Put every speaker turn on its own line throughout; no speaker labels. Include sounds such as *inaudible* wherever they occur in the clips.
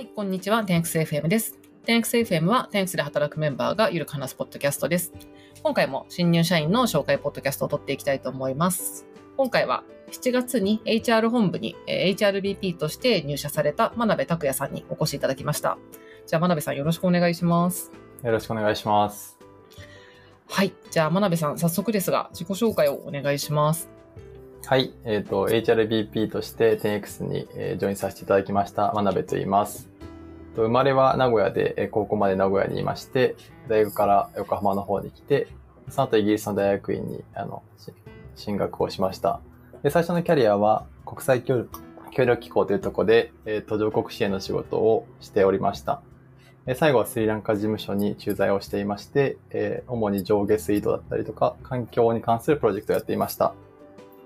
はい、こんにちは。10XFM です。10XFM は 10X で働くメンバーがゆるく話すポッドキャストです。今回も新入社員の紹介ポッドキャストを撮っていきたいと思います。今回は7月に HR 本部にえー HRBP として入社された真鍋拓也さんにお越しいただきました。じゃあ真鍋さんよろしくお願いします。
よろしくお願いします。
はい。じゃあ真鍋さん早速ですが自己紹介をお願いします。
はい。えっ、と、HRBP として 10X に、えージョインさせていただきました、真鍋と言います。生まれは名古屋で、えー高校まで名古屋にいまして、大学から横浜の方に来て、その後イギリスの大学院に、あの、進学をしました。で、最初のキャリアは国際協力協力機構というところで、えー途上国支援の仕事をしておりました。えー最後はスリランカ事務所に駐在をしていまして、えー主に上下水道だったりとか、環境に関するプロジェクトをやっていました。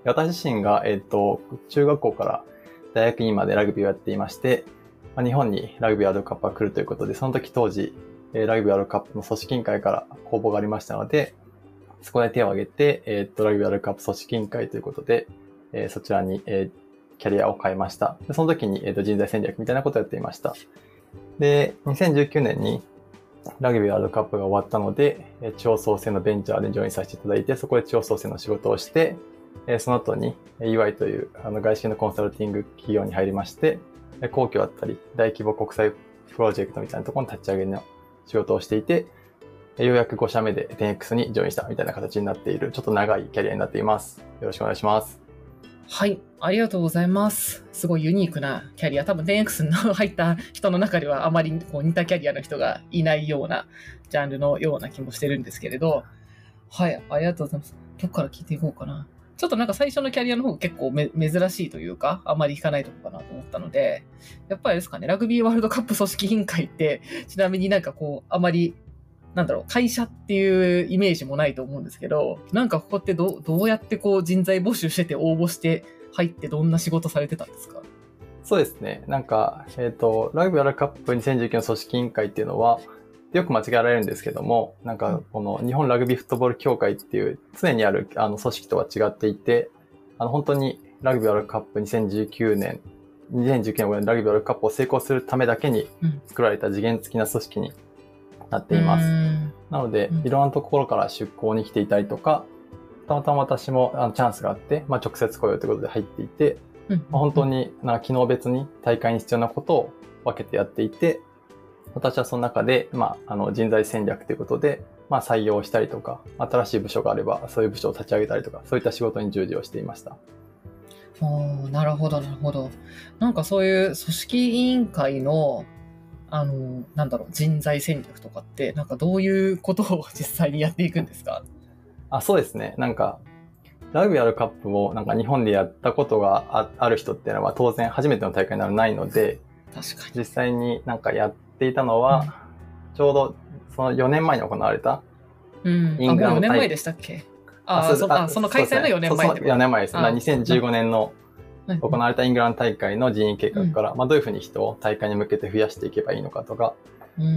私自身が、えっ、と、中学校から大学院までラグビーをやっていまして、まあ、日本にラグビーワールドカップが来るということで、その時当時、えラグビーワールドカップの組織委員会から公募がありましたので、そこで手を挙げて、えっ、と、ラグビーワールドカップ組織委員会ということで、えそちらに、えキャリアを変えました。その時に、えーと人材戦略みたいなことをやっていました。で、2019年にラグビーワールドカップが終わったので、地方創生のベンチャーでジョインさせていただいて、そこで地方創生の仕事をして、えその後に EY というあの外資系のコンサルティング企業に入りまして、えー皇居だったり大規模国際プロジェクトみたいなところの立ち上げの仕事をしていて、ようやく5社目で 10X にジョインしたみたいな形になっている、ちょっと長いキャリアになっています。よろしくお願いします。
はい、ありがとうございます。すごいユニークなキャリア。多分 10X の入った人の中ではあまりこう似たキャリアの人がいないようなジャンルのような気もしてるんですけれど。はい、ありがとうございます。どこから聞いていこうかな。ちょっとなんか最初のキャリアの方が結構め珍しいというか、あんまり聞かないとこかなと思ったので、やっぱりですかね、ラグビーワールドカップ組織委員会って、ちなみになんかこう、あまりなんだろう、会社っていうイメージもないと思うんですけど、なんかここってどどうやってこう人材募集してて応募して入ってどんな仕事されてたんですか？
そうですね。なんか、えっ、と、ラグビーワールドカップ2019の組織委員会っていうのは、よく間違えられるんですけども、なんか、この日本ラグビーフットボール協会っていう常にあるあの組織とは違っていて、あの、本当にラグビーワールドカップ2019年、2019年ラグビーワールドカップを成功するためだけに
うん。
作られた次元付きな組織になっています。
うん。
なので
うん、
いろんなところから出向に来ていたりとか、たまたま私もあのチャンスがあって、まあ、直接雇用ということで入っていて、
うん。
まあ、本当にな機能別に大会に必要なことを分けてやっていて、私はその中で、まあ、あの人材戦略ということで、まあ、採用したりとか、新しい部署があれば、そういう部署を立ち上げたりとか、そういった仕事に従事をしていました。
おーなるほど、なるほど。なんかそういう組織委員会の、あの、なんだろう、人材戦略とかって、なんかどういうことを *laughs* 実際にやっていくんですか？
あ、そうですね。なんか、ラグビーワールドカップをなんか日本でやったことがあある人っていうのは当然初めての大会にならないので、
確かに。
実際になんかやっていたのは、ちょうどその4年前に行われた、
うん。
イングランド
4年前でしたっけ？ああ、そあその開催の4年前ってこと
4年前です。
あ
まあ2015年の
はい
行われたイングランド大会の人員計画から、まあどういうふうに人を大会に向けて増やしていけばいいのかとか、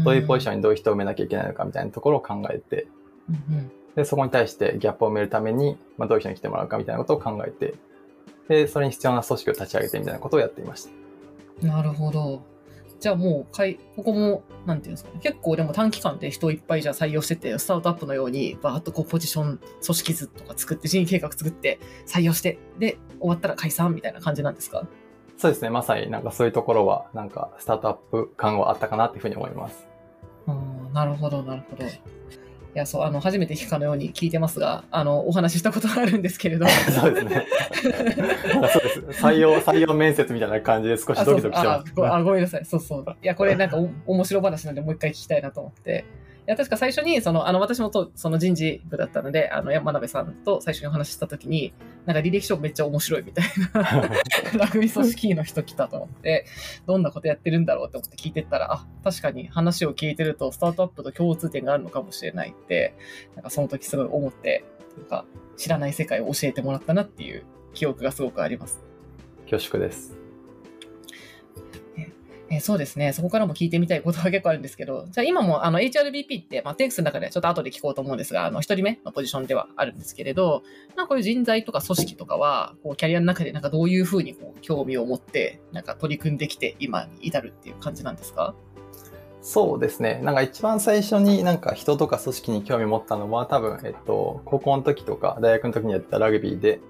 どういうポジションにどういう人を埋めなきゃいけないのかみたいなところを考えて、
うん
で、そこに対してギャップを埋めるために、まあどういう人に来てもらうかみたいなことを考えて、で、それに必要な組織を立ち上げてみたいなことをやっていました。
うんなるほど。じゃあもうかい、ここも、なんていうんですかね、結構でも短期間で人をいっぱいじゃあ採用してて、スタートアップのように、バーッとこうポジション、組織図とか作って、人員計画作って、採用して、で、終わったら解散みたいな感じなんですか？
そうですね。まさになんかそういうところは、なんかスタートアップ感はあったかなっていうふうに思います。
うん、なるほど、なるほど。いや、そう、あの、初めて聞くかのように聞いてますが、あの、お話ししたことがあるんですけれど。*laughs*
そうですね。*laughs* そうです。採用、採用面接みたいな感じで少しドキドキして
あ
ます。
あごめんなさい。そうそう。いや、これなんかお面白話なんでもう一回聞きたいなと思って。いや、確か最初に、その、あの、私もと、その人事部だったので、あの、山鍋さんと最初にお話ししたときに、なんか履歴書めっちゃ面白いみたいな、*laughs* ラグビー組織の人来たと思って、どんなことやってるんだろうって思って聞いてったら、あ、確かに話を聞いてると、スタートアップと共通点があるのかもしれないって、なんかその時すごい思って、なんか知らない世界を教えてもらったなっていう記憶がすごくあります。
恐縮です。
ええそうですね。そこからも聞いてみたいことは結構あるんですけど、じゃあ今もあの HRBP って、まあ、テンクスの中でちょっと後で聞こうと思うんですが、あの、一人目のポジションではあるんですけれど、なんかこういう人材とか組織とかは、こう、キャリアの中でなんかどういうふうにこう、興味を持って、なんか取り組んできて、今に至るっていう感じなんですか？
そうですね。なんか一番最初になんか人とか組織に興味持ったのは多分、えっと、高校の時とか大学の時にやってたラグビーで、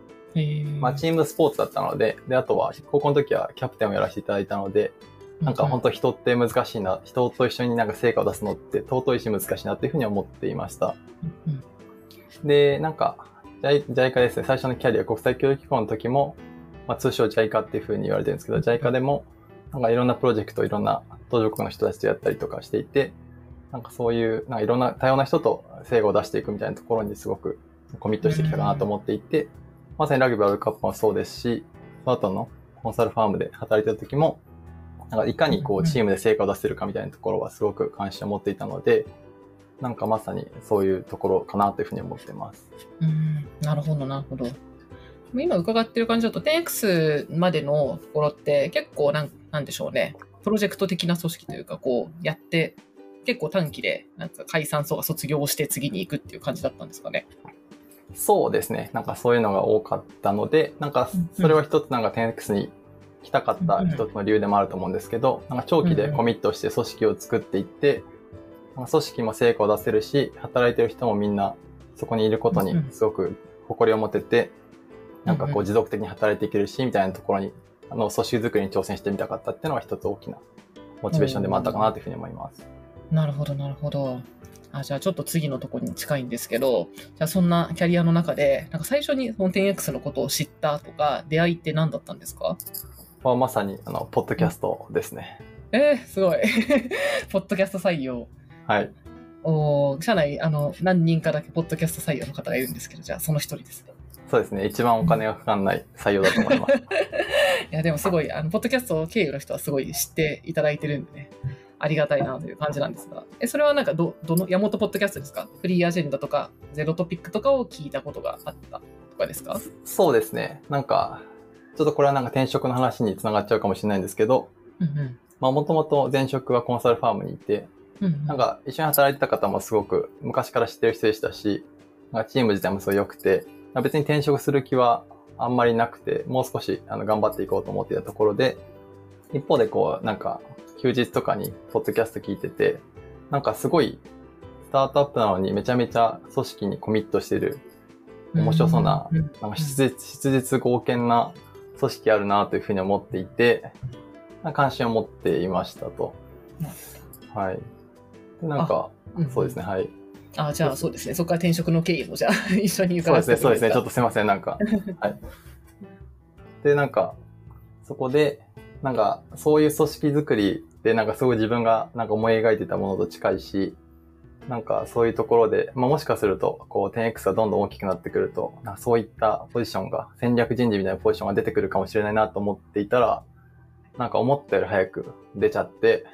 まあチームスポーツだったので、で、あとは高校の時はキャプテンをやらせていただいたので、なんか本当人って難しいな、人と一緒になんか成果を出すのって尊いし難しいなっていうふうに思っていました。で、なんか、JICA ですね、最初のキャリア国際協力機構の時も、まあ、通称 JICA っていうふうに言われてるんですけど、JICA でも、なんかいろんなプロジェクト、いろんな途上国の人たちとやったりとかしていて、なんかそういう、なんかいろんな多様な人と成果を出していくみたいなところにすごくコミットしてきたかなと思っていて、まさにラグビーワールドカップもそうですし、その後のコンサルファームで働いてた時も、なんかいかにこうチームで成果を出せるかみたいなところはすごく関心を持っていたので、なんかまさにそういうところかなというふうに思ってます。
うん、なるほど、なるほど。今伺ってる感じだと 10X までのところって結構なんなんでしょうね。プロジェクト的な組織というか、こうやって結構短期でなんか解散層が卒業して次に行くっていう感じだったんですかね。
そうですね。なんかそういうのが多かったので、なんかそれは一つなんか 10X に来たかった一つの理由でもあると思うんですけど、なんか長期でコミットして組織を作っていって、組織も成果を出せるし、働いてる人もみんなそこにいることにすごく誇りを持てて、なんかこう持続的に働いていけるし、みたいなところに、あの、組織作りに挑戦してみたかったっていうのは一つ大きなモチベーションでもあったかなというふうに思います。
なるほど、なるほど。あじゃあちょっと次のところに近いんですけど、じゃあそんなキャリアの中で、なんか最初にその 10X のことを知ったとか、出会いって何だったんですか？
はまさに、あの、ポッドキャストですね。
えー、すごい。*laughs* ポッドキャスト採用。
はい。
お社内、あの、何人かだけポッドキャスト採用の方がいるんですけど、じゃあその一人ですね。
そうですね。一番お金がかかんない採用だと思います。*laughs* い
や、でもすごい、あの、ポッドキャスト経由の人はすごい知っていただいてるんでね。ありがたいなという感じなんですが。え、それはなんかど、どの、山本ポッドキャストですか？フリーアジェンダとか、ゼロトピックとかを聞いたことがあったとかですか？
そうですね。なんか、ちょっとこれはなんか転職の話につながっちゃうかもしれないんですけど、まあもともと前職はコンサルファームにいて、なんか一緒に働いてた方もすごく昔から知ってる人でしたし、なんかチーム自体もすごい良くて、別に転職する気はあんまりなくて、もう少しあの頑張っていこうと思っていたところで、一方でこう、なんか休日とかにポッドキャスト聞いてて、なんかすごいスタートアップなのにめちゃめちゃ組織にコミットしてる面白そうな、なんか質実合憲な組織あるなというふうに思っていて、関心を持っていましたと。はい。でなんか、そうですね、はい。
あじゃあそうですね。そこから転職の経緯もじゃあ *laughs* 一緒に伺
ってそうですね、そうですね。ちょっとすいません、なんか。*laughs* はい。で、なんか、そこで、なんか、そういう組織づくりで、なんかすごい自分がなんか思い描いてたものと近いし、なんかそういうところで、まあ、もしかすると、こう 10X がどんどん大きくなってくると、なそういったポジションが、戦略人事みたいなポジションが出てくるかもしれないなと思っていたら、なんか思ったより早く出ちゃって、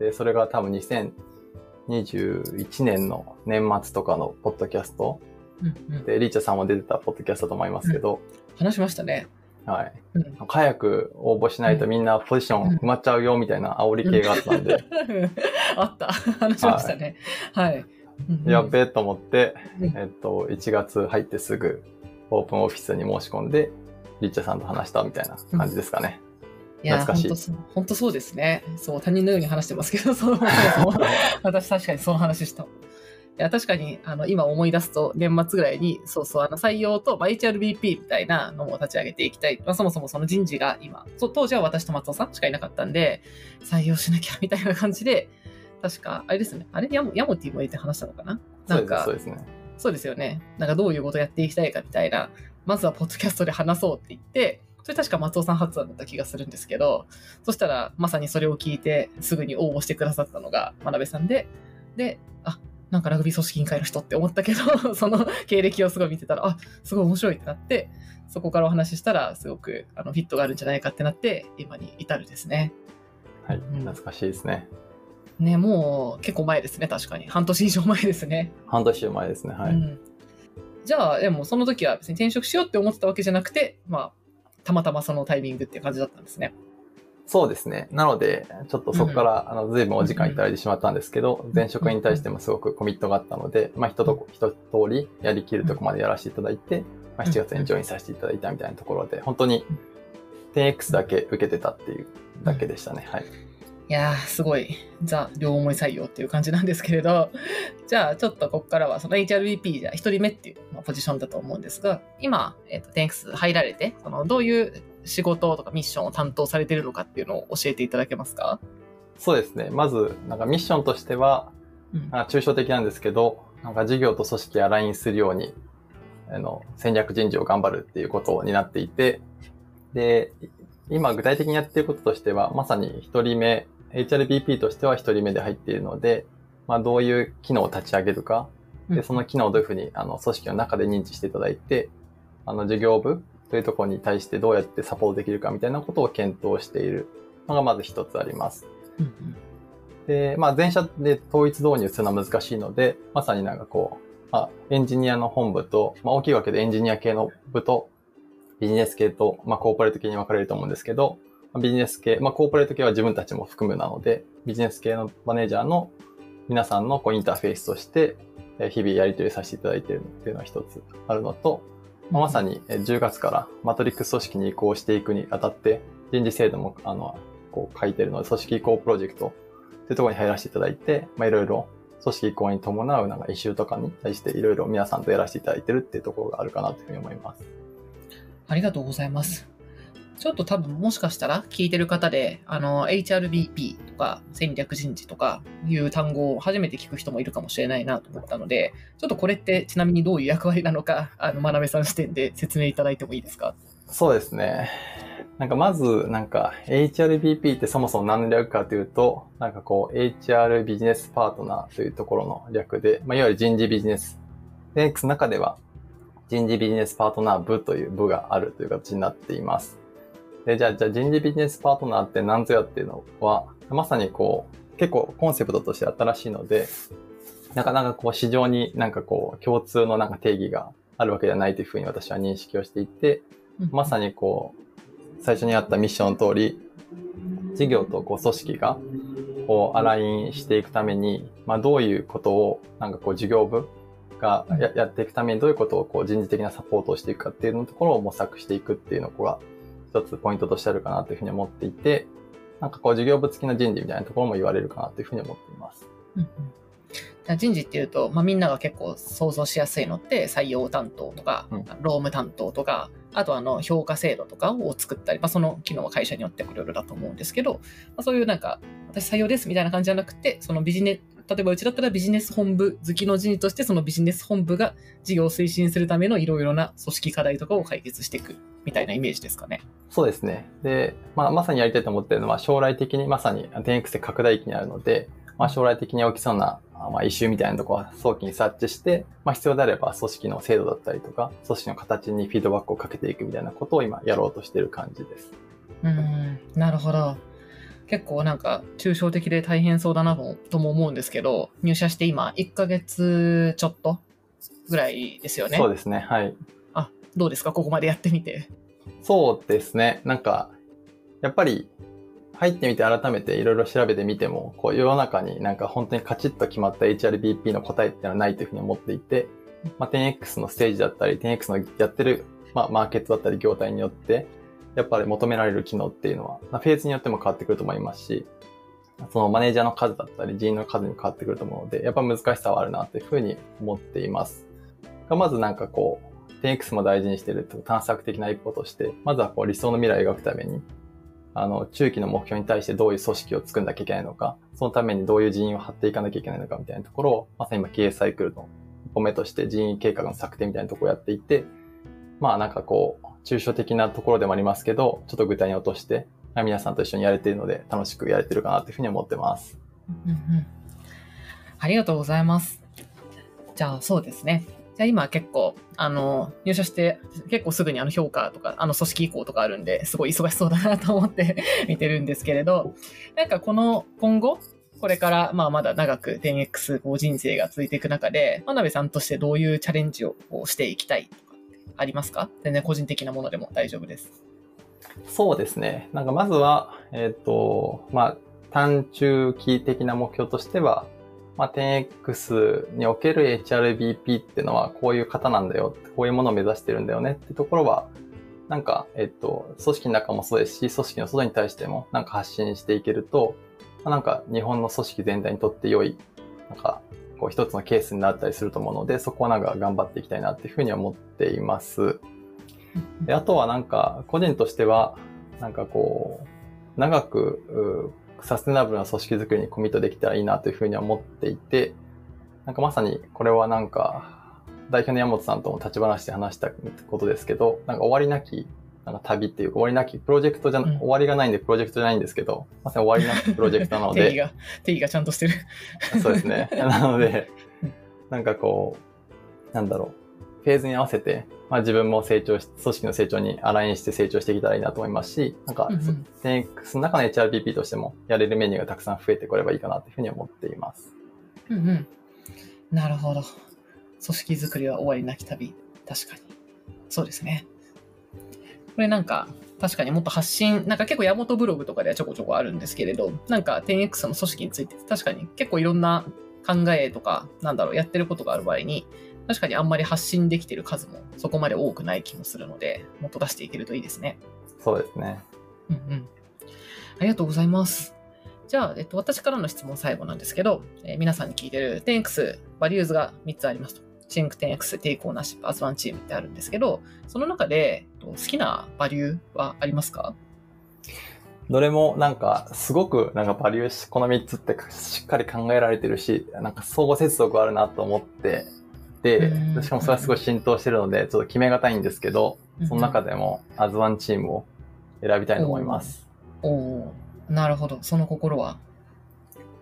で、それが多分2021年の年末とかのポッドキャスト、うんうん、で、リーチャさんも出てたポッドキャストだと思いますけど、
うん、話しましたね。
はい、うん。早く応募しないとみんなポジション埋まっちゃうよみたいな煽り系があったんで。*laughs*
あった。*laughs* 話しましたね。はい。はい、
やっべえと思って、えっと、1月入ってすぐオープンオフィスに申し込んで、リッチャさんと話したみたいな感じですかね。
いや、本当本当そうですね。そう、他人のように話してますけど、そう、そ *laughs* う私確かにその話した。や、確かに、あの、今思い出すと、年末ぐらいに、そうそう、あの、採用と、まあ、HRBP みたいなのも立ち上げていきたい。まあ、そもそもその人事が今、そう、当時は私と松尾さんしかいなかったんで、採用しなきゃみたいな感じで、確か、あれですね。あれ？ヤモヤモティも入れて話したのかな？なんか、
そうですね。
そうですよね。なんかどういうことやっていきたいかみたいな、まずはポッドキャストで話そうって言って、それ確か松尾さん発案だった気がするんですけど、そしたらまさにそれを聞いてすぐに応募してくださったのが真鍋さんで、で、あ、なんかラグビー組織委員会の人って思ったけど、*laughs* その経歴をすごい見てたら、あ、すごい面白いってなって、そこからお話ししたら、すごくあのフィットがあるんじゃないかってなって、今に至るですね。
はい、懐かしいですね。
ね、もう結構前ですね、確かに。半年以上前ですね。
半年以上前ですね、はい。うん、
じゃあ、でもその時は別に転職しようって思ってたわけじゃなくて、まあ、たまたまそのタイミングっていう感じだったんですね。
そうですね。なので、ちょっとそこから、あの、随分お時間いただいてしまったんですけど、前職に対してもすごくコミットがあったので、まあ、一と、一通りやりきるとこまでやらせていただいて、まあ、7月にジョインさせていただいたみたいなところで、本当に 10X だけ受けてたっていうだけでしたね。はい。
いやー、すごい、ザ・両思い採用っていう感じなんですけれど、*laughs* じゃあ、ちょっとここからは、その HRBP じゃ1人目っていうまあポジションだと思うんですが、今、えっ、と、10X 入られて、その、どういう仕事とかミッションを担当されてるのかっていうのを教えていただけますか？
そうですね。まず、なんかミッションとしては、
うん。
まあ抽象的なんですけど、なんか事業と組織アラインするように、あの、戦略人事を頑張るっていうことを担っていて、で、今具体的にやっていることとしては、まさに一人目、HRBP としては一人目で入っているので、まあどういう機能を立ち上げるか、で、その機能をどういうふうに、あの、組織の中で認知していただいて、あの、事業部というところに対してどうやってサポートできるかみたいなことを検討しているのがまず一つあります。
うんうん
で、まあ、全社で統一導入するのは難しいので、まさになんかこう、まあ、エンジニアの本部と、まあ、大きいわけでエンジニア系の部と、ビジネス系と、まあ、コーポレート系に分かれると思うんですけど、まあビジネス系、まあ、コーポレート系は自分たちも含むなので、ビジネス系のマネージャーの皆さんのこうインターフェースとして、えー日々やり取りさせていただいているっていうのは一つあるのと、まあまさに10月からマトリックス組織に移行していくにあたって、人事制度も、あの、こう書いてるので、組織移行プロジェクトというところに入らせていただいて、まあいろいろ組織移行に伴うなんか一周とかに対していろいろ皆さんとやらせていただいてるっていうところがあるかなというふうに思います。
ありがとうございます。ちょっと多分もしかしたら聞いてる方で、あの、HRBP とか戦略人事とかいう単語を初めて聞く人もいるかもしれないなと思ったので、ちょっとこれってちなみにどういう役割なのか、あの、真鍋さん視点で説明いただいてもいいですか？
そうですね。なんかまず、なんか HRBP ってそもそも何の略かというと、なんかこう HR ビジネスパートナーというところの略で、まあ、いわゆる人事ビジネス。で X の中では人事ビジネスパートナー部という部があるという形になっています。で、じゃあ、じゃあ人事ビジネスパートナーって何ぞやっていうのは、まさにこう、結構コンセプトとして新しいので、なかなかこう市場になんかこう共通のなんか定義があるわけではないというふうに私は認識をしていて、まさにこう、最初にあったミッションの通り、事業とこう組織がこうアラインしていくために、まあどういうことをなんかこう事業部がややっていくためにどういうことをこう人事的なサポートをしていくかっていうのところを模索していくっていうのが一つポイントとしてあるかなというふうに思っていて、なんかこう事業部付きの人事みたいなところも言われるかなというふうに思っています。
うんうん人事っていうと、まあ、みんなが結構想像しやすいのって採用担当とか、
うん
労務担当とかあとあの評価制度とかを作ったり、まあ、その機能は会社によっていろいろだと思うんですけど、まあ、そういうなんか私採用ですみたいな感じじゃなくてそのビジネ例えばうちだったらビジネス本部好きの人事としてそのビジネス本部が事業を推進するためのいろいろな組織課題とかを解決していくみたいなイメージですかね。
そうですね。で、まあ、まさにやりたいと思っているのは、将来的にまさに 10X で拡大期にあるので、まあ、将来的に起きそうな、あまあ、イシューみたいなところは早期に察知して、まあ、必要であれば組織の制度だったりとか、組織の形にフィードバックをかけていくみたいなことを今やろうとしている感じです。
うーん、なるほど。結構なんか抽象的で大変そうだなとも思うんですけど、入社して今1ヶ月ちょっとぐらいですよね。
そうですね。はい。
あ、どうですか？ここまでやってみて。
そうですね。なんか、やっぱり、入ってみて改めていろいろ調べてみても、こう世の中になんか本当にカチッと決まった HRBP の答えっていうのはないというふうに思っていて、まあ、10X のステージだったり、10X のやってる、まあ、マーケットだったり業態によって、やっぱり求められる機能っていうのは、まあ、フェーズによっても変わってくると思いますし、そのマネージャーの数だったり人員の数にも変わってくると思うので、やっぱ難しさはあるなというふうに思っています。まずなんかこう、10X も大事にしてると探索的な一歩として、まずはこう理想の未来を描くために、あの、中期の目標に対してどういう組織を作んなきゃいけないのか、そのためにどういう人員を張っていかなきゃいけないのかみたいなところを、まさに今経営サイクルの一歩目として人員計画の策定みたいなところをやっていて、まあなんかこう、抽象的なところでもありますけど、ちょっと具体に落として、あ皆さんと一緒にやれているので、楽しくやれてるかなというふうに思ってます。
うんうんありがとうございます。じゃあそうですね。じゃあ今結構、あの、入社して結構すぐにあの評価とか、あの組織移行とかあるんで、すごい忙しそうだなと思って *laughs* 見てるんですけれど、なんかこの今後、これからまあまだ長く 10X こう人生が続いていく中で、真鍋さんとしてどういうチャレンジをこうしていきたいとかありますか？全然個人的なものでも大丈夫です。
そうですね。なんかまずは、えっ、と、まあ、短中期的な目標としては、まあ、10X における HRBP っていうのはこういう方なんだよ、こういうものを目指してるんだよねってところは、なんか、えっと、組織の中もそうですし、組織の外に対してもなんか発信していけると、まなんか日本の組織全体にとって良い、なんか、こう一つのケースになったりすると思うので、そこはなんか頑張っていきたいなっていうふうに思っています。で、あとはなんか、個人としては、なんかこう、長く、サステナブルな組織づくりにコミットできたらいいなというふうには思っていて、なんかまさにこれはなんか、代表の山本さんとも立ち話して話したことですけど、なんか終わりなき、なんか旅っていうか終わりなきプロジェクトじゃ、
うん
終わりがないんでプロジェクトじゃないんですけど、まさに終わりなきプロジェクトなので、
定義が、定義がちゃんとしてる。
そうですね。*laughs* なので
うん、
なんかこう、なんだろう、フェーズに合わせて、まあ自分も成長し、組織の成長にアラインして成長していけたらいいなと思いますし、なんか、
うんうん
10X の中の HRBP としてもやれるメニューがたくさん増えてこればいいかなというふうに思っています。
うんうん。なるほど。組織づくりは終わりなき旅。確かに。そうですね。これなんか、確かにもっと発信、なんか結構山本ブログとかではちょこちょこあるんですけれど、なんか 10X の組織について確かに結構いろんな考えとか、なんだろう、やってることがある場合に、確かにあんまり発信できてる数もそこまで多くない気もするので、もっと出していけるといいですね。
そうですね。
うんうん。ありがとうございます。じゃあ、えっと、私からの質問最後なんですけど、えー皆さんに聞いてる 10X バリューズが3つありますと。シンク 10X、テイクオーナーシップ、アズワンチームってあるんですけど、その中でえっと好きなバリューはありますか？
どれもなんか、すごくなんかバリューし、この3つってしっかり考えられてるし、なんか相互接続あるなと思ってて
うん、
しかもそれはすごい浸透してるので、ちょっと決めがたいんですけど、その中でも、アズワンチームを選びたいと思います。
おおー。なるほど。その心は？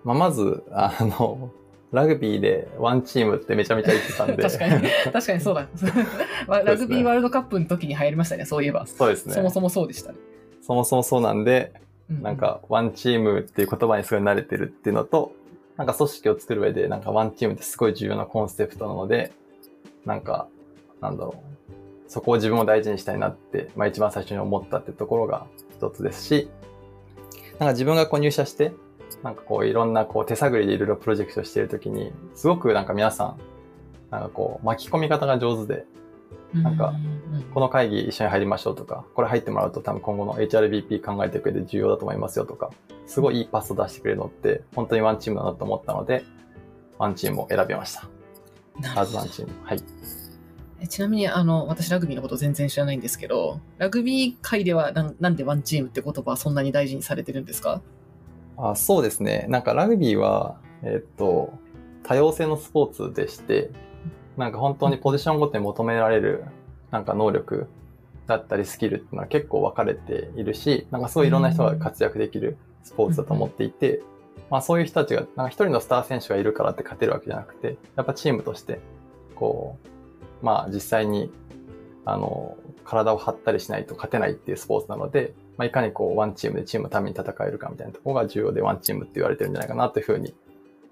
まあ、まず、あの、ラグビーでワンチームってめちゃめちゃ言ってたんで。
確かに、*laughs* 確かにそうだ。*laughs* わラグビーワールドカップの時に流行りましたね、そういえば。
そうですね。
そもそもそうでしたね。
そもそもそうなんで、
うう
なん、か、ワンチームっていう言葉にすごい慣れてるっていうのと、なんか組織を作る上で、なんかワンチームってすごい重要なコンセプトなので、なんか、なんだろう。そこを自分も大事にしたいなって、まあ一番最初に思ったってところが一つですし、なんか自分がこう入社して、なんかこういろんなこう手探りでいろいろプロジェクトしているときに、すごくなんか皆さん、なんかこう巻き込み方が上手で、なんかこの会議一緒に入りましょうとか、これ入ってもらうと多分今後の HRBP 考えていく上で重要だと思いますよとか、すごいいいパスを出してくれるのって、本当にワンチームだなと思ったので、ワンチームを選びました。ワンチーム。はい。
えちなみに、あの、私ラグビーのこと全然知らないんですけど、ラグビー界ではなんなんでワンチームって言葉はそんなに大事にされてるんですか？
あそうですね。なんかラグビーは、えっと、多様性のスポーツでして、なんか本当にポジションごとに求められる、なんか能力だったりスキルっていうのは結構分かれているし、なんかすごいいろんな人が活躍できるスポーツだと思っていて、まあそういう人たちが、なんか一人のスター選手がいるからって勝てるわけじゃなくて、やっぱチームとして、こう、まあ実際に、あの、体を張ったりしないと勝てないっていうスポーツなので、まあ、いかにこう、ワンチームでチームのために戦えるかみたいなところが重要で、ワンチームって言われてるんじゃないかなというふうに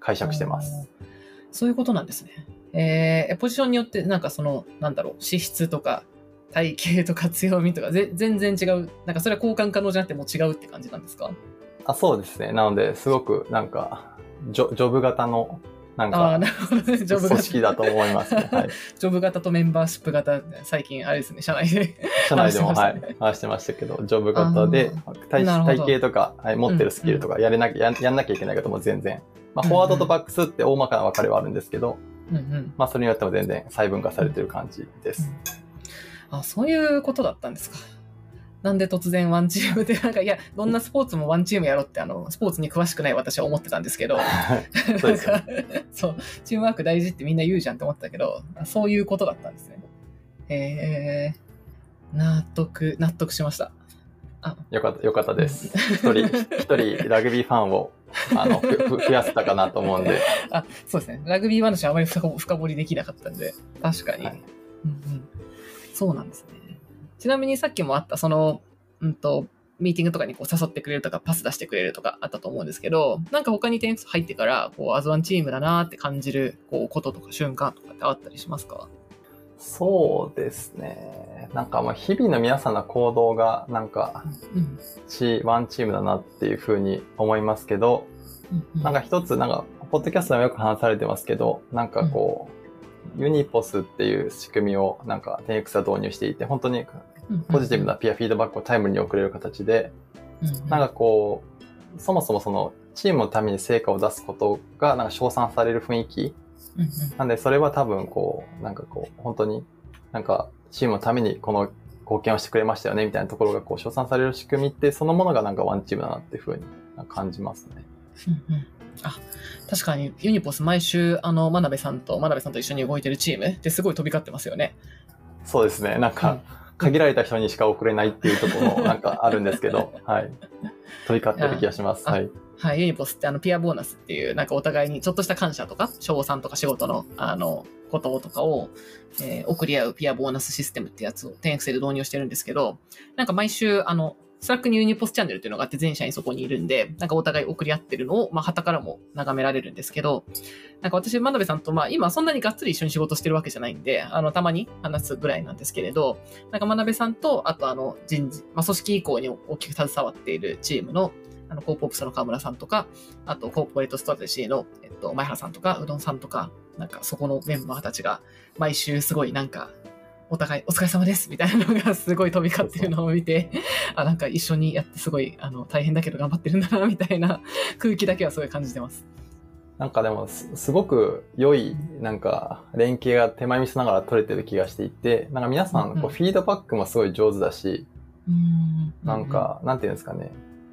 解釈してます。
そういうことなんですね。えー、ポジションによって、なんかその、なんだろう、資質とか、体型とか強みとか、ぜ全然違う。なんかそれは交換可能じゃなくてもう違うって感じなんですか？
あそうですね。なので、すごくなんか、ジョジョブ型の、なんか、組
型。
織だと思いますね。はい。*laughs*
ジョブ型とメンバーシップ型、最近あれですね、社内で。
社内でも、はい
話してました
けど、ジョブ型で、体体型とか、はい、持ってるスキルとか、やれなきゃ、ややんなきゃいけないことも全然、まあ、
うん
フォワードとバックスって大まかな分かれはあるんですけど、
うんうん。
まあ、それによっても全然細分化されてる感じです。
あ、そういうことだったんですか。なんで突然ワンチーム *laughs* で、なんか、いや、どんなスポーツもワンチームやろって、あの、スポーツに詳しくない私は思ってたんですけど、
そうですよ
なんかそう、チームワーク大事ってみんな言うじゃんって思ってたけど、そういうことだったんですね。へえー、納得、納得しました。
よかった、よかったです。一人、一人ラグビーファンを、あの、増やせたかなと思うんで、
あ、そうですね。ラグビー話はあまり深掘深掘りできなかったんで、確かに。
はい
うんうん、そうなんですね。ちなみにさっきもあった、その、うんと、ミーティングとかにこう誘ってくれるとか、パス出してくれるとかあったと思うんですけど、なんか他に点数入ってから、こう、アズワンチームだなって感じる、こう、こととか瞬間とかってあったりしますか？
そうですね。なんかまあ日々の皆さんの行動がなんか
うん。
チワンチームだなっていうふうに思いますけど、
うん。
なんか一つなんか、ポッドキャストでもよく話されてますけど、なんかこう、ユニポスっていう仕組みをなんか 10X は導入していて、本当に
うん
ポジティブなピアフィードバックをタイムに送れる形で、
うん
なんかこう、そもそもそのチームのために成果を出すことがなんか称賛される雰囲気。なんでそれは多分こう、なんかこう、本当になんかチームのためにこの貢献をしてくれましたよねみたいなところがこう称賛される仕組みってそのものがなんかワンチームだなっていうふうに感じますね。
うんうんあ確かにユニポス毎週あの真鍋さんと真鍋さんと一緒に動いてるチームってすごい飛び交ってますよね。
そうですね。なんか、限られた人にしか送れないっていうところも *laughs* なんかあるんですけど、はい。飛び交ってる気がします。
あ
はい。
はい、 Uniposってあのピアボーナスっていうなんかお互いにちょっとした感謝とか賞賛とか仕事のあのこととかを、えー送り合うピアボーナスシステムってやつを 10X で導入してるんですけどなんか毎週あの Slack に Uniposチャンネルっていうのがあって全社員そこにいるんでなんかお互い送り合ってるのをまあ傍からも眺められるんですけどなんか私真鍋さんとまあ今そんなにがっつり一緒に仕事してるわけじゃないんであのたまに話すぐらいなんですけれどなんか真鍋さんとあとあの人事、まあ、組織移行に大きく携わっているチームのあの、 Corp Ops の河村さんとか、あと、 Corporate Strategy の、えっと、前原さんとか、うどんさんとか、なんか、そこのメンバーたちが、毎週すごいなんか、お互いお疲れ様ですみたいなのがすごい飛び交ってるのを見て、あ、なんか一緒にやってすごい、あの、大変だけど頑張ってるんだな、みたいな空気だけはすごい感じてます。
なんかでもす、すごく良い、なんか、連携が手前味噌ながら取れてる気がしていて、なんか皆さん、こうんフィードバックもすごい上手だし、
うん
なん、か、なんていうんですかね。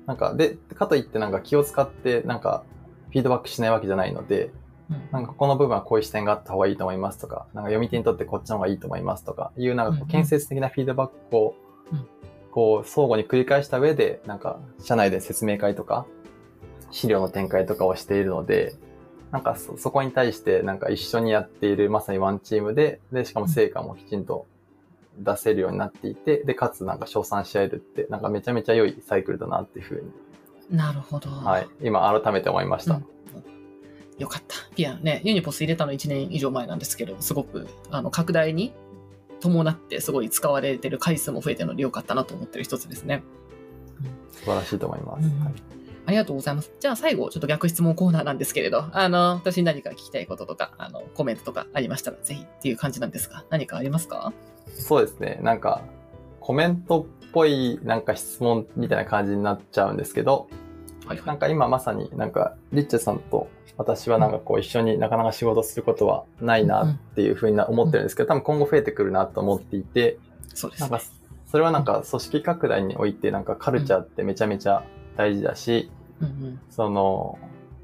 なんか、で、かといってなんか気を使って、なんか、フィードバックしないわけじゃないので、
うん。
なんかこの部分はこういう視点があった方がいいと思いますとか、なんか読み手にとってこっちの方がいいと思いますとかいう、なんか建設的なフィードバックを
うん、
こう、相互に繰り返した上で、なんか、社内で説明会とか、資料の展開とかをしているので、なんかそ、そこに対して、なんか一緒にやっている、まさにワンチームで、で、しかも成果もきちんと出せるようになっていて、で、かつなんか称賛し合えるって、なんかめちゃめちゃ良いサイクルだなっていうふうに、
なるほど。
はい、今改めて思いました。
うんよかった。ピアね、ユニポス入れたの1年以上前なんですけど、すごくあの拡大に伴ってすごい使われてる回数も増えてるのでよかったなと思ってる一つですね。
素晴らしいと思います。
うん
はい
ありがとうございます。じゃあ最後、ちょっと逆質問コーナーなんですけれど、あの、私に何か聞きたいこととか、あの、コメントとかありましたら、ぜひっていう感じなんですが、何かありますか？
そうですね。なんか、コメントっぽいなんか質問みたいな感じになっちゃうんですけど、
はいは
ないん。か今まさになんか、リッチェさんと私はなんかこう一緒になかなか仕事することはないなっていうふうにな思ってるんですけど、多分今後増えてくるなと思っていて、
そうですね
なんか。それはなんか組織拡大においてなんかカルチャーってめちゃめちゃ大事だし、
うんうん
その、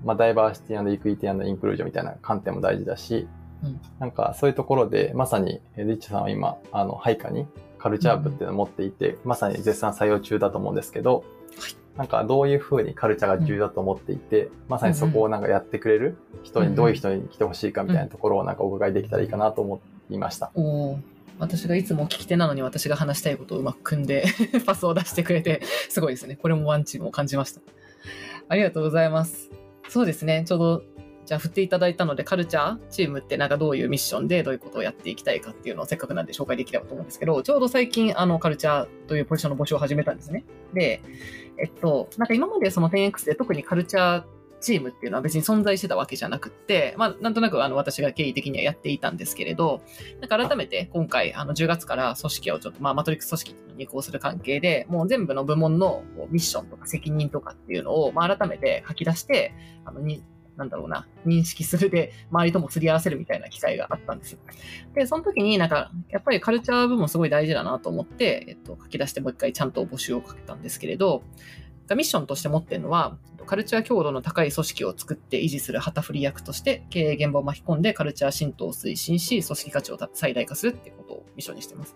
まあ、ダイバーシティイクイティインクルージョンみたいな観点も大事だし、
うん
なんかそういうところで、まさに、えリッチさんは今、あの、配下にカルチャー部っていうのを持っていて、まさに絶賛採用中だと思うんですけど、
はい
なんかどういうふうにカルチャーが重要だと思っていて、まさにそこをなんかやってくれる人にどういう人に来てほしいかみたいなところをなんかお伺いできたらいいかなと思いました。
私がいつも聞き手なのに私が話したいことをうまく組んで *laughs* パスを出してくれて、すごいですね。これもワンチームを感じました。ありがとうございます。そうですね。ちょうど、じゃあ振っていただいたので、カルチャーチームってなんかどういうミッションでどういうことをやっていきたいかっていうのをせっかくなんで紹介できればと思うんですけど、ちょうど最近、あの、カルチャーというポジションの募集を始めたんですね。で、えっと、なんか今までその 10X で特にカルチャーチームっていうのは別に存在してたわけじゃなくって、まあ、なんとなくあの私が経緯的にはやっていたんですけれど、なんか改めて今回、あの10月から組織をちょっと、まあ、マトリックス組織に移行する関係で、もう全部の部門のミッションとか責任とかっていうのを、まあ、改めて書き出して、あのに、なんだろうな、認識するで、周りとも釣り合わせるみたいな機会があったんです。で、その時になんか、やっぱりカルチャー部門すごい大事だなと思って、えっと、書き出してもう一回ちゃんと募集をかけたんですけれど、ミッションとして持ってるのは、カルチャー強度の高い組織を作って維持する旗振り役として、経営現場を巻き込んでカルチャー浸透を推進し、組織価値を最大化するっていうことをミッションにしてます。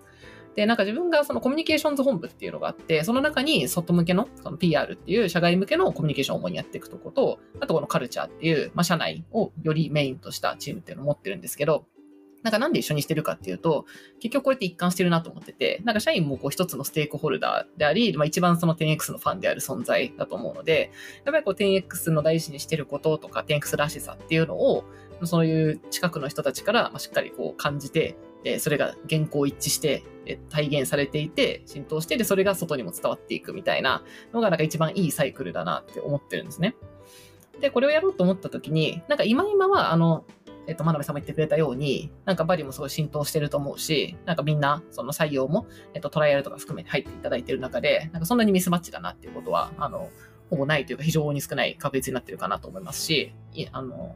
で、なんか自分がそのコミュニケーションズ本部っていうのがあって、その中に外向けのその PR っていう社外向けのコミュニケーションを主にやっていくとこと、あとこのカルチャーっていう、まあ、社内をよりメインとしたチームっていうのを持ってるんですけど、なんかなんで一緒にしてるかっていうと、結局これって一貫してるなと思ってて、なんか社員もこう一つのステークホルダーであり、まあ一番その 10X のファンである存在だと思うので、やっぱりこう 10X の大事にしてることとか 10X らしさっていうのを、そういう近くの人たちからしっかりこう感じて、それが原稿一致して、体現されていて、浸透して、で、それが外にも伝わっていくみたいなのが、なんか一番いいサイクルだなって思ってるんですね。で、これをやろうと思った時に、なんか今今は、あの、えっと、真鍋さんも言ってくれたように、なんかバリもすごい浸透してると思うし、なんかみんな、その採用も、えっと、トライアルとか含めて入っていただいてる中で、なんかそんなにミスマッチだなっていうことは、あの、ほぼないというか非常に少ない確率になってるかなと思いますし、いあの、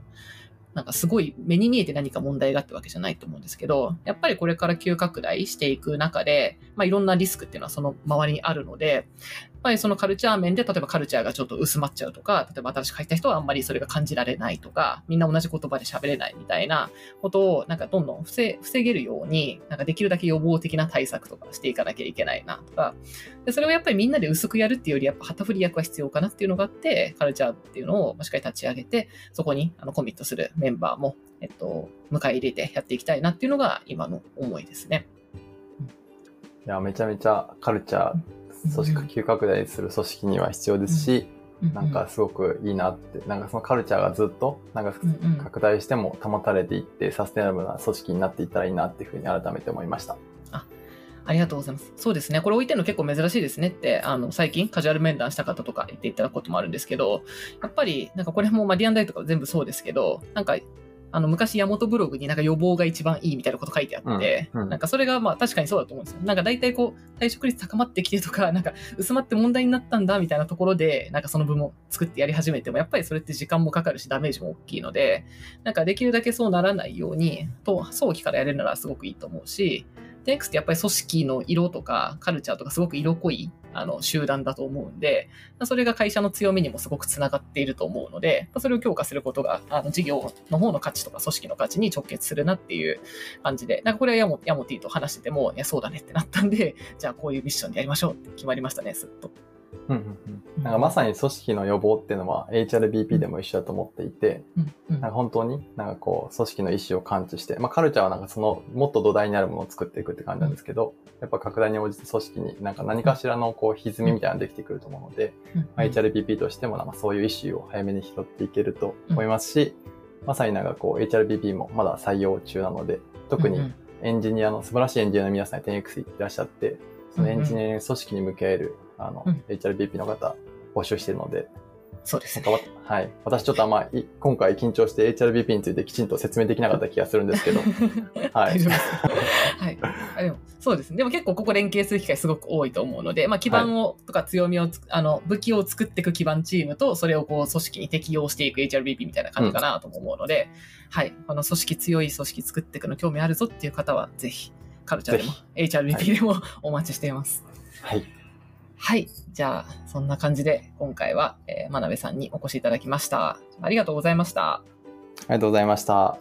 なんかすごい目に見えて何か問題があったわけじゃないと思うんですけど、やっぱりこれから急拡大していく中で、まあ、いろんなリスクっていうのはその周りにあるので、っぱりそのカルチャー面で、例えばカルチャーがちょっと薄まっちゃうとか、例えば新しく入った人はあんまりそれが感じられないとか、みんな同じ言葉で喋れないみたいなことを、なんかどんどん防げるように、なんかできるだけ予防的な対策とかしていかなきゃいけないなとか、でそれをやっぱりみんなで薄くやるっていうより、やっぱ旗振り役は必要かなっていうのがあって、カルチャーっていうのをしっかり立ち上げて、そこにあのコミットするメンバーも、えっと、迎え入れてやっていきたいなっていうのが今の思いですね。
いや、めちゃめちゃカルチャー組織急拡大する組織には必要ですし、なんかすごくいいなって、なんかそのカルチャーがずっと、なんか拡大しても保たれていって、サステナブルな組織になっていったらいいなっていうふうに改めて思いました。
あありがとうございます。そうですね。これ置いてるの結構珍しいですねって、あの、最近カジュアル面談した方とか言っていただくこともあるんですけど、やっぱり、なんかこれも、まあ、ディアンダイとか全部そうですけど、なんかあの、昔、山本ブログになんか予防が一番いいみたいなこと書いてあって、うんうん、なんかそれがまあ確かにそうだと思うんですよ。なんか大体こう、退職率高まってきてとか、なんか薄まって問題になったんだみたいなところで、なんかその分も作ってやり始めても、やっぱりそれって時間もかかるし、ダメージも大きいので、なんかできるだけそうならないように、と、早期からやれるならすごくいいと思うし、10X ってやっぱり組織の色とかカルチャーとかすごく色濃いあの集団だと思うんで、それが会社の強みにもすごくつながっていると思うので、それを強化することがあの事業の方の価値とか組織の価値に直結するなっていう感じで、なんかこれはヤモヤモティと話してても、いや、そうだねってなったんで、じゃあこういうミッションでやりましょうって決まりましたね、すっと。
うんうんうん、なんかまさに組織の予防っていうのは HRBP でも一緒だと思っていて、うんうん、なんか本当になんかこう組織の意思を感知して、まあ、カルチャーはなんかそのもっと土台になるものを作っていくって感じなんですけど、やっぱ拡大に応じて組織になんか何かしらのこう歪みみたいなのができてくると思うので、まあ、HRBP としてもなんかそういう意思を早めに拾っていけると思いますし、まさになんかこう HRBP もまだ採用中なので、特にエンジニアの素晴らしいエンジニアの皆さんに 10X いらっしゃって、そのエンジニア組織に向けるあの、うん、HRBP の方募集してるので、
そうですね。
はい。私ちょっとあんまり、今回緊張して HRBP についてきちんと説明できなかった気がするんですけど。*laughs*
はい。はい。あでも、そうですね。でも結構ここ連携する機会すごく多いと思うので、まあ基盤を、とか強みを、あの、武器を作っていく基盤チームと、それをこう組織に適用していく HRBP みたいな感じかなと思うので、うん、はい。あの、組織強い組織作っていくの興味あるぞっていう方は、ぜひ、カルチャーでも、HRBP でもお待ちしています。
はい
はい。じゃあ、そんな感じで、今回は、えー、真鍋さんにお越しいただきました。ありがとうございました。あ
りがとうございました。